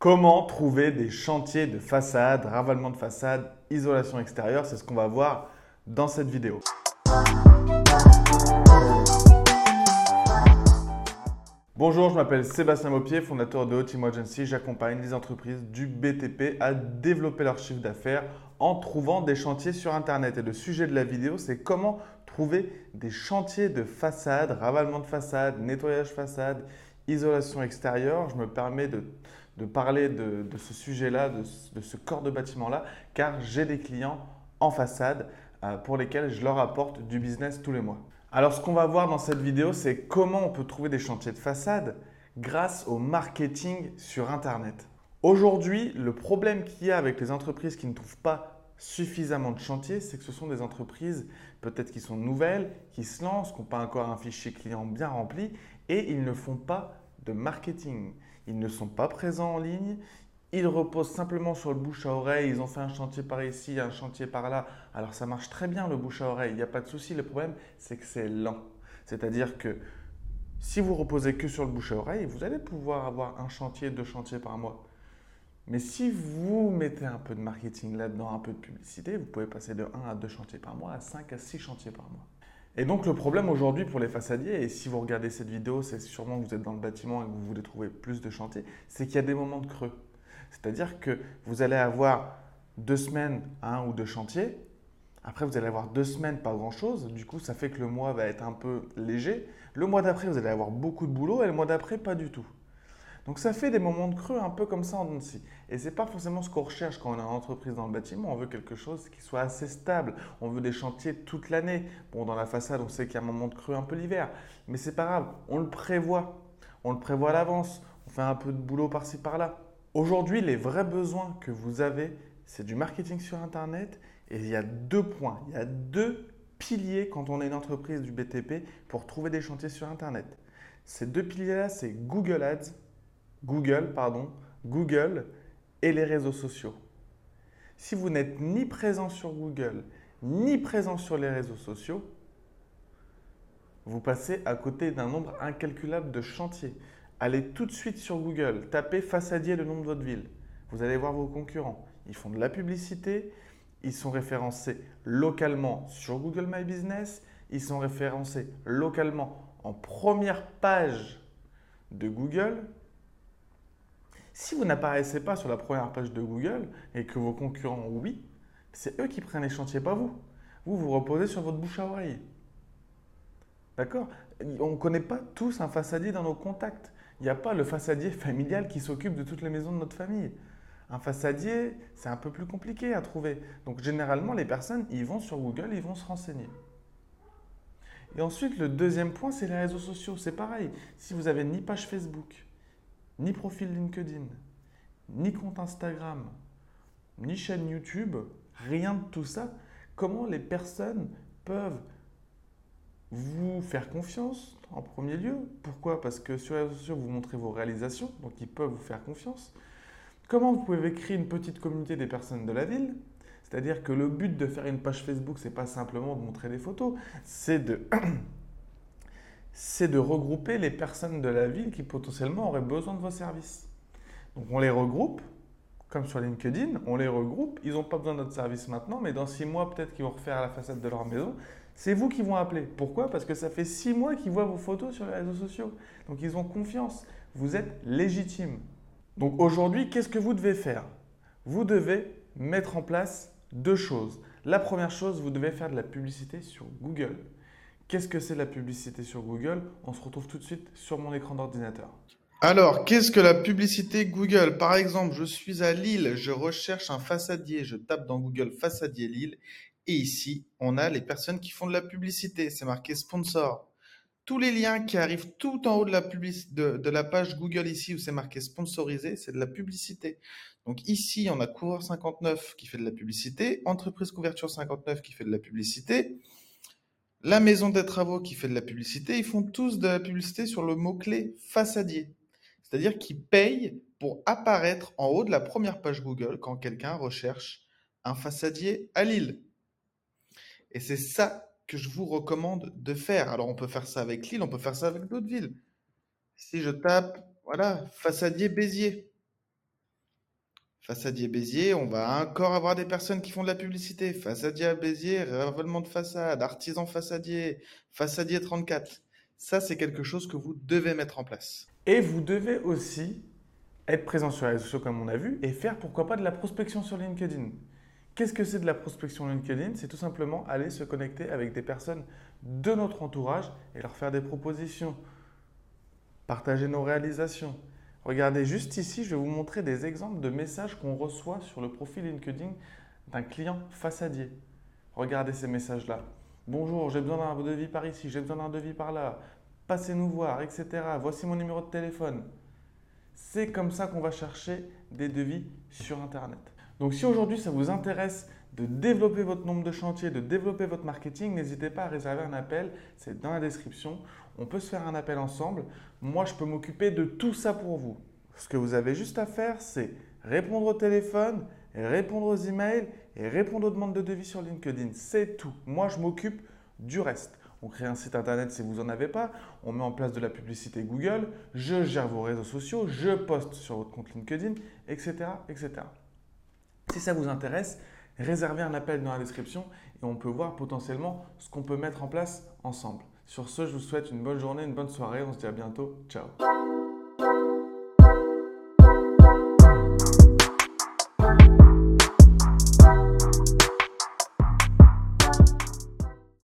Comment trouver des chantiers de façade, ravalement de façade, isolation extérieure C'est ce qu'on va voir dans cette vidéo. Bonjour, je m'appelle Sébastien Maupier, fondateur de Team Agency. J'accompagne les entreprises du BTP à développer leur chiffre d'affaires en trouvant des chantiers sur Internet. Et le sujet de la vidéo, c'est comment trouver des chantiers de façade, ravalement de façade, nettoyage façade, isolation extérieure. Je me permets de de parler de, ce sujet-là, de, ce corps de bâtiment-là, car j'ai des clients en façade euh, pour lesquels je leur apporte du business tous les mois. Alors ce qu'on va voir dans cette vidéo, c'est comment on peut trouver des chantiers de façade grâce au marketing sur Internet. Aujourd'hui, le problème qu'il y a avec les entreprises qui ne trouvent pas suffisamment de chantiers, c'est que ce sont des entreprises peut-être qui sont nouvelles, qui se lancent, qui n'ont pas encore un fichier client bien rempli et ils ne font pas de marketing. Ils ne sont pas présents en ligne. Ils reposent simplement sur le bouche à oreille. Ils ont fait un chantier par ici, un chantier par là. Alors ça marche très bien le bouche à oreille. Il n'y a pas de souci. Le problème, c'est que c'est lent. C'est-à-dire que si vous reposez que sur le bouche à oreille, vous allez pouvoir avoir un chantier, deux chantiers par mois. Mais si vous mettez un peu de marketing là-dedans, un peu de publicité, vous pouvez passer de 1 à 2 chantiers par mois à 5 à 6 chantiers par mois. Et donc le problème aujourd'hui pour les façadiers, et si vous regardez cette vidéo, c'est sûrement que vous êtes dans le bâtiment et que vous voulez trouver plus de chantiers, c'est qu'il y a des moments de creux. C'est-à-dire que vous allez avoir deux semaines, un ou deux chantiers, après vous allez avoir deux semaines, pas grand-chose, du coup ça fait que le mois va être un peu léger. Le mois d'après, vous allez avoir beaucoup de boulot et le mois d'après, pas du tout. Donc ça fait des moments de creux un peu comme ça en dessous. Et ce n'est pas forcément ce qu'on recherche quand on est en entreprise dans le bâtiment. On veut quelque chose qui soit assez stable. On veut des chantiers toute l'année. Bon, dans la façade, on sait qu'il y a un moment de creux un peu l'hiver. Mais c'est pas grave, on le prévoit. On le prévoit à l'avance. On fait un peu de boulot par-ci par-là. Aujourd'hui, les vrais besoins que vous avez, c'est du marketing sur Internet. Et il y a deux points. Il y a deux piliers quand on est une entreprise du BTP pour trouver des chantiers sur Internet. Ces deux piliers-là, c'est Google Ads Google, pardon, Google et les réseaux sociaux. Si vous n'êtes ni présent sur Google, ni présent sur les réseaux sociaux, vous passez à côté d'un nombre incalculable de chantiers. Allez tout de suite sur Google, tapez façadier le nom de votre ville. Vous allez voir vos concurrents. Ils font de la publicité, ils sont référencés localement sur Google My Business, ils sont référencés localement en première page de Google si vous n'apparaissez pas sur la première page de Google et que vos concurrents, oui, c'est eux qui prennent les chantiers, pas vous. Vous, vous reposez sur votre bouche à oreille. D'accord? On ne connaît pas tous un façadier dans nos contacts. Il n'y a pas le façadier familial qui s'occupe de toutes les maisons de notre famille. Un façadier, c'est un peu plus compliqué à trouver. Donc généralement, les personnes, ils vont sur Google, ils vont se renseigner. Et ensuite, le deuxième point, c'est les réseaux sociaux. C'est pareil. Si vous avez ni page Facebook, ni profil LinkedIn, ni compte Instagram, ni chaîne YouTube, rien de tout ça, comment les personnes peuvent vous faire confiance en premier lieu? Pourquoi? Parce que sur les réseaux sociaux, vous montrez vos réalisations, donc ils peuvent vous faire confiance. Comment vous pouvez créer une petite communauté des personnes de la ville? C'est-à-dire que le but de faire une page Facebook, c'est pas simplement de montrer des photos, c'est de c'est de regrouper les personnes de la ville qui potentiellement auraient besoin de vos services. Donc on les regroupe, comme sur LinkedIn, on les regroupe, ils n'ont pas besoin de notre service maintenant, mais dans six mois, peut-être qu'ils vont refaire la façade de leur maison. C'est vous qui vont appeler. Pourquoi? Parce que ça fait six mois qu'ils voient vos photos sur les réseaux sociaux. Donc ils ont confiance. Vous êtes légitime. Donc aujourd'hui, qu'est-ce que vous devez faire? Vous devez mettre en place deux choses. La première chose, vous devez faire de la publicité sur Google. Qu'est-ce que c'est la publicité sur Google? On se retrouve tout de suite sur mon écran d'ordinateur. Alors, qu'est-ce que la publicité Google? Par exemple, je suis à Lille, je recherche un façadier, je tape dans Google façadier Lille, et ici, on a les personnes qui font de la publicité, c'est marqué sponsor. Tous les liens qui arrivent tout en haut de la, page Google ici où c'est marqué sponsorisé, c'est de la publicité. Donc ici, on a Coureur 59 qui fait de la publicité, Entreprise Couverture 59 qui fait de la publicité, la maison des travaux qui fait de la publicité, ils font tous de la publicité sur le mot-clé façadier. C'est-à-dire qu'ils payent pour apparaître en haut de la première page Google quand quelqu'un recherche un façadier à Lille. Et c'est ça que je vous recommande de faire. Alors on peut faire ça avec Lille, on peut faire ça avec d'autres villes. Si je tape, voilà, façadier Béziers. Façadier Béziers, on va encore avoir des personnes qui font de la publicité. Façadier à Béziers, ravalement de façade, artisan façadier, façadier 34. Ça, c'est quelque chose que vous devez mettre en place. Et vous devez aussi être présent sur les réseaux sociaux comme on a vu et faire pourquoi pas de la prospection sur LinkedIn. Qu'est-ce que c'est de la prospection LinkedIn? C'est tout simplement aller se connecter avec des personnes de notre entourage et leur faire des propositions, partager nos réalisations, Regardez juste ici, je vais vous montrer des exemples de messages qu'on reçoit sur le profil LinkedIn d'un client façadier. Regardez ces messages-là. Bonjour, j'ai besoin d'un devis par ici, j'ai besoin d'un devis par là. Passez-nous voir, etc. Voici mon numéro de téléphone. C'est comme ça qu'on va chercher des devis sur Internet. Donc si aujourd'hui ça vous intéresse de développer votre nombre de chantiers, de développer votre marketing, n'hésitez pas à réserver un appel, c'est dans la description. On peut se faire un appel ensemble. Moi, je peux m'occuper de tout ça pour vous. Ce que vous avez juste à faire, c'est répondre au téléphone, répondre aux emails et répondre aux demandes de devis sur LinkedIn. C'est tout. Moi, je m'occupe du reste. On crée un site internet si vous n'en avez pas. On met en place de la publicité Google. Je gère vos réseaux sociaux. Je poste sur votre compte LinkedIn, etc. etc. Si ça vous intéresse, réservez un appel dans la description et on peut voir potentiellement ce qu'on peut mettre en place ensemble. Sur ce, je vous souhaite une bonne journée, une bonne soirée. On se dit à bientôt. Ciao